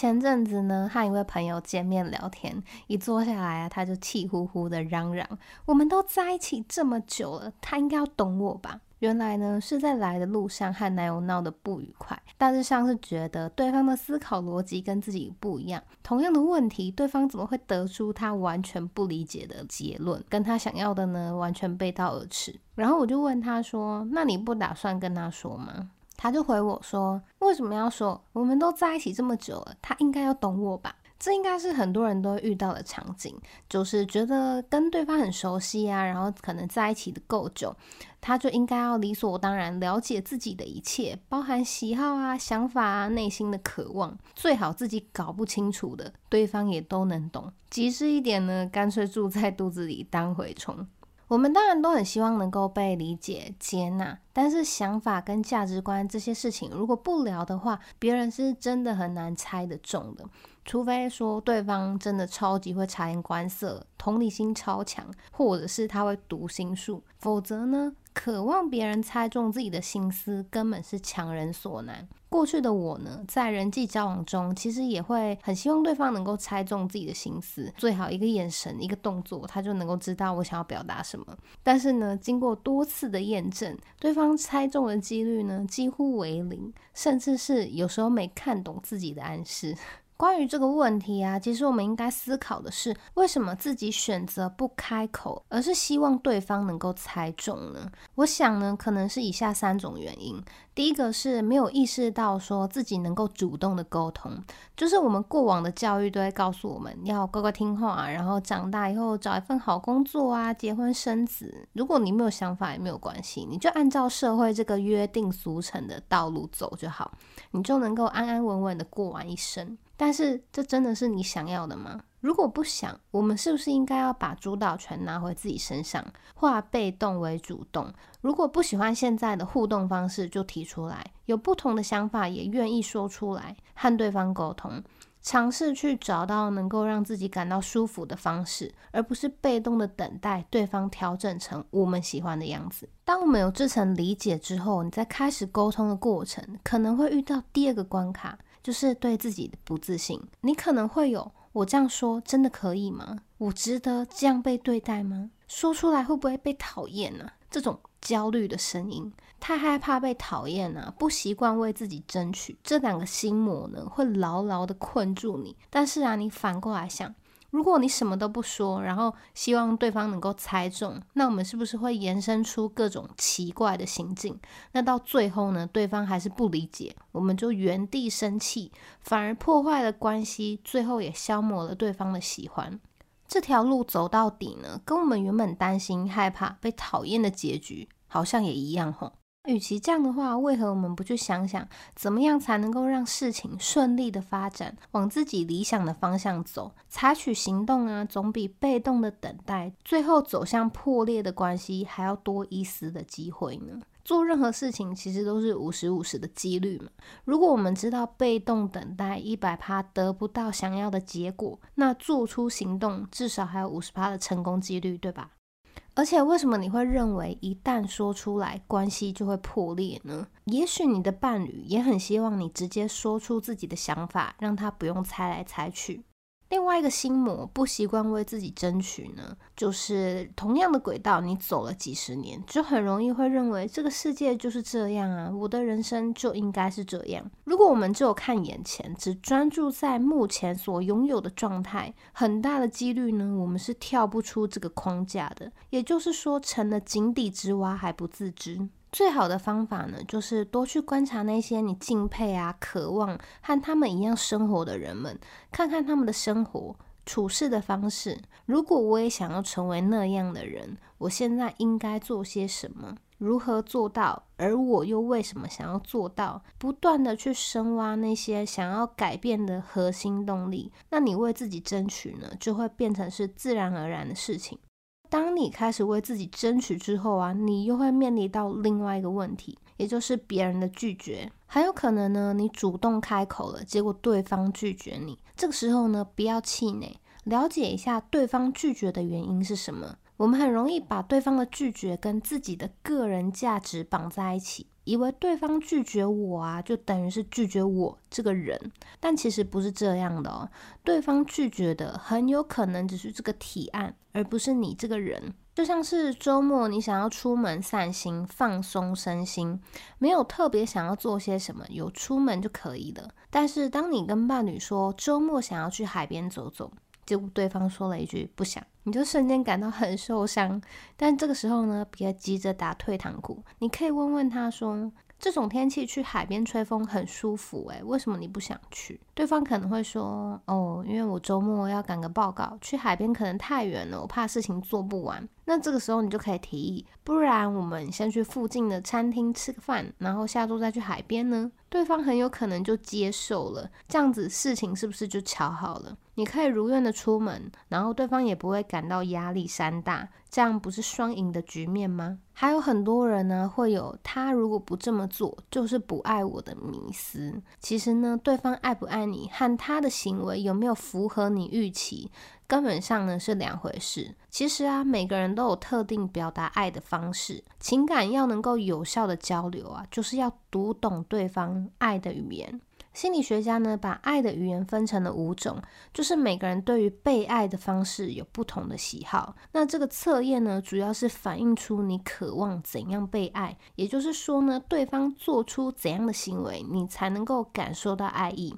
前阵子呢，和一位朋友见面聊天，一坐下来啊，他就气呼呼的嚷嚷：“我们都在一起这么久了，他应该要懂我吧？”原来呢，是在来的路上和男友闹得不愉快，大致上是觉得对方的思考逻辑跟自己不一样。同样的问题，对方怎么会得出他完全不理解的结论，跟他想要的呢，完全背道而驰。然后我就问他说：“那你不打算跟他说吗？”他就回我说：“为什么要说？我们都在一起这么久了，他应该要懂我吧？这应该是很多人都遇到的场景，就是觉得跟对方很熟悉啊，然后可能在一起的够久，他就应该要理所当然了解自己的一切，包含喜好啊、想法啊、内心的渴望，最好自己搞不清楚的，对方也都能懂。极致一点呢，干脆住在肚子里当蛔虫。”我们当然都很希望能够被理解、接纳，但是想法跟价值观这些事情，如果不聊的话，别人是真的很难猜得中的。除非说对方真的超级会察言观色，同理心超强，或者是他会读心术，否则呢，渴望别人猜中自己的心思，根本是强人所难。过去的我呢，在人际交往中，其实也会很希望对方能够猜中自己的心思，最好一个眼神、一个动作，他就能够知道我想要表达什么。但是呢，经过多次的验证，对方猜中的几率呢，几乎为零，甚至是有时候没看懂自己的暗示。关于这个问题啊，其实我们应该思考的是，为什么自己选择不开口，而是希望对方能够猜中呢？我想呢，可能是以下三种原因。第一个是没有意识到说自己能够主动的沟通，就是我们过往的教育都会告诉我们要乖乖听话，然后长大以后找一份好工作啊，结婚生子。如果你没有想法也没有关系，你就按照社会这个约定俗成的道路走就好，你就能够安安稳稳的过完一生。但是这真的是你想要的吗？如果不想，我们是不是应该要把主导权拿回自己身上，化被动为主动？如果不喜欢现在的互动方式，就提出来；有不同的想法，也愿意说出来，和对方沟通，尝试去找到能够让自己感到舒服的方式，而不是被动的等待对方调整成我们喜欢的样子。当我们有这层理解之后，你在开始沟通的过程，可能会遇到第二个关卡。就是对自己的不自信，你可能会有，我这样说真的可以吗？我值得这样被对待吗？说出来会不会被讨厌呢？这种焦虑的声音，太害怕被讨厌啊，不习惯为自己争取，这两个心魔呢，会牢牢的困住你。但是啊，你反过来想。如果你什么都不说，然后希望对方能够猜中，那我们是不是会延伸出各种奇怪的行径？那到最后呢，对方还是不理解，我们就原地生气，反而破坏了关系，最后也消磨了对方的喜欢。这条路走到底呢，跟我们原本担心、害怕被讨厌的结局好像也一样吼。与其这样的话，为何我们不去想想，怎么样才能够让事情顺利的发展，往自己理想的方向走？采取行动啊，总比被动的等待，最后走向破裂的关系还要多一丝的机会呢？做任何事情其实都是五十五十的几率嘛。如果我们知道被动等待一百趴得不到想要的结果，那做出行动至少还有五十趴的成功几率，对吧？而且，为什么你会认为一旦说出来，关系就会破裂呢？也许你的伴侣也很希望你直接说出自己的想法，让他不用猜来猜去。另外一个心魔，不习惯为自己争取呢，就是同样的轨道，你走了几十年，就很容易会认为这个世界就是这样啊，我的人生就应该是这样。如果我们只有看眼前，只专注在目前所拥有的状态，很大的几率呢，我们是跳不出这个框架的。也就是说，成了井底之蛙还不自知。最好的方法呢，就是多去观察那些你敬佩啊、渴望和他们一样生活的人们，看看他们的生活、处事的方式。如果我也想要成为那样的人，我现在应该做些什么？如何做到？而我又为什么想要做到？不断的去深挖那些想要改变的核心动力，那你为自己争取呢，就会变成是自然而然的事情。当你开始为自己争取之后啊，你又会面临到另外一个问题，也就是别人的拒绝。很有可能呢，你主动开口了，结果对方拒绝你。这个时候呢，不要气馁，了解一下对方拒绝的原因是什么。我们很容易把对方的拒绝跟自己的个人价值绑在一起。以为对方拒绝我啊，就等于是拒绝我这个人，但其实不是这样的哦。对方拒绝的很有可能只是这个提案，而不是你这个人。就像是周末你想要出门散心、放松身心，没有特别想要做些什么，有出门就可以了。但是当你跟伴侣说周末想要去海边走走，结果对方说了一句不想，你就瞬间感到很受伤。但这个时候呢，别急着打退堂鼓，你可以问问他说：“这种天气去海边吹风很舒服，诶，为什么你不想去？”对方可能会说：“哦，因为我周末要赶个报告，去海边可能太远了，我怕事情做不完。”那这个时候你就可以提议，不然我们先去附近的餐厅吃个饭，然后下周再去海边呢？对方很有可能就接受了，这样子事情是不是就巧好了？你可以如愿的出门，然后对方也不会感到压力山大，这样不是双赢的局面吗？还有很多人呢，会有他如果不这么做，就是不爱我的迷思。其实呢，对方爱不爱你和他的行为有没有符合你预期，根本上呢是两回事。其实啊，每个人都有特定表达爱的方式，情感要能够有效的交流啊，就是要读懂对方爱的语言。心理学家呢，把爱的语言分成了五种，就是每个人对于被爱的方式有不同的喜好。那这个测验呢，主要是反映出你渴望怎样被爱，也就是说呢，对方做出怎样的行为，你才能够感受到爱意。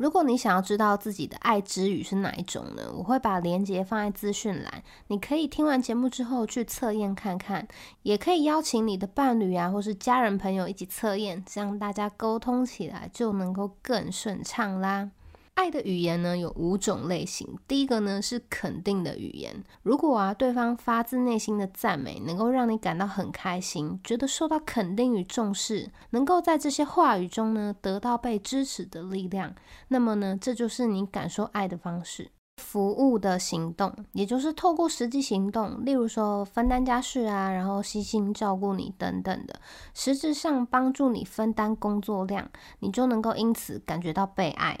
如果你想要知道自己的爱之语是哪一种呢？我会把链接放在资讯栏，你可以听完节目之后去测验看看，也可以邀请你的伴侣啊，或是家人朋友一起测验，这样大家沟通起来就能够更顺畅啦。爱的语言呢，有五种类型。第一个呢是肯定的语言，如果啊对方发自内心的赞美，能够让你感到很开心，觉得受到肯定与重视，能够在这些话语中呢得到被支持的力量，那么呢这就是你感受爱的方式。服务的行动，也就是透过实际行动，例如说分担家事啊，然后悉心照顾你等等的，实质上帮助你分担工作量，你就能够因此感觉到被爱。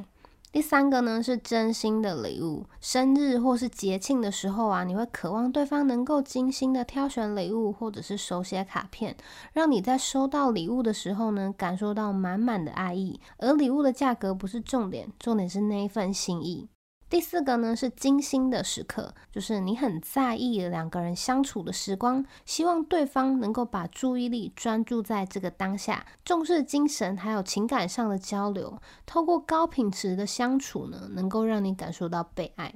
第三个呢是真心的礼物，生日或是节庆的时候啊，你会渴望对方能够精心的挑选礼物，或者是手写卡片，让你在收到礼物的时候呢，感受到满满的爱意。而礼物的价格不是重点，重点是那一份心意。第四个呢是精心的时刻，就是你很在意两个人相处的时光，希望对方能够把注意力专注在这个当下，重视精神还有情感上的交流，透过高品质的相处呢，能够让你感受到被爱。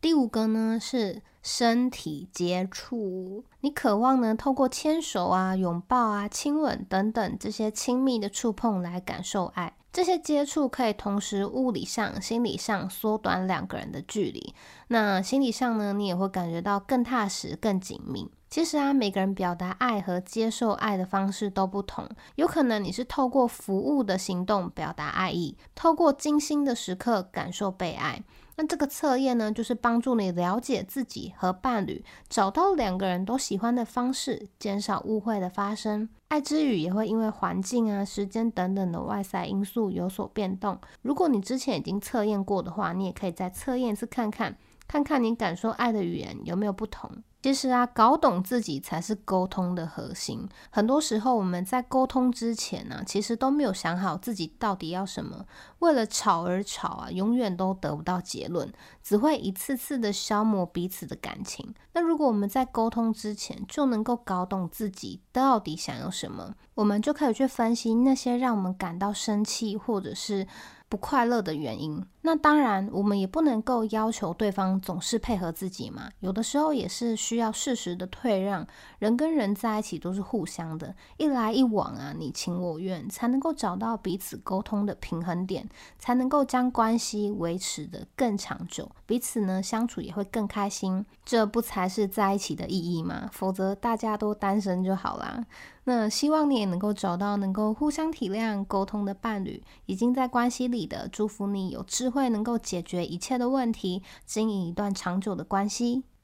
第五个呢是身体接触，你渴望呢透过牵手啊、拥抱啊、亲吻等等这些亲密的触碰来感受爱。这些接触可以同时物理上、心理上缩短两个人的距离。那心理上呢，你也会感觉到更踏实、更紧密。其实啊，每个人表达爱和接受爱的方式都不同。有可能你是透过服务的行动表达爱意，透过精心的时刻感受被爱。那这个测验呢，就是帮助你了解自己和伴侣，找到两个人都喜欢的方式，减少误会的发生。爱之语也会因为环境啊、时间等等的外在因素有所变动。如果你之前已经测验过的话，你也可以再测验一次看看，看看你感受爱的语言有没有不同。其实啊，搞懂自己才是沟通的核心。很多时候我们在沟通之前呢、其实都没有想好自己到底要什么，为了吵而吵啊，永远都得不到结论，只会一次次的消磨彼此的感情。那如果我们在沟通之前就能够搞懂自己到底想要什么，我们就可以去分析那些让我们感到生气或者是不快乐的原因。那当然，我们也不能够要求对方总是配合自己嘛。有的时候也是需要适时的退让。人跟人在一起都是互相的，一来一往啊，你情我愿，才能够找到彼此沟通的平衡点，才能够将关系维持的更长久，彼此呢相处也会更开心。这不才是在一起的意义吗？否则大家都单身就好啦。那希望你也能够找到能够互相体谅、沟通的伴侣，已经在关系里的，祝福你有智会，能够解决一切的问题，经营一段长久的关系。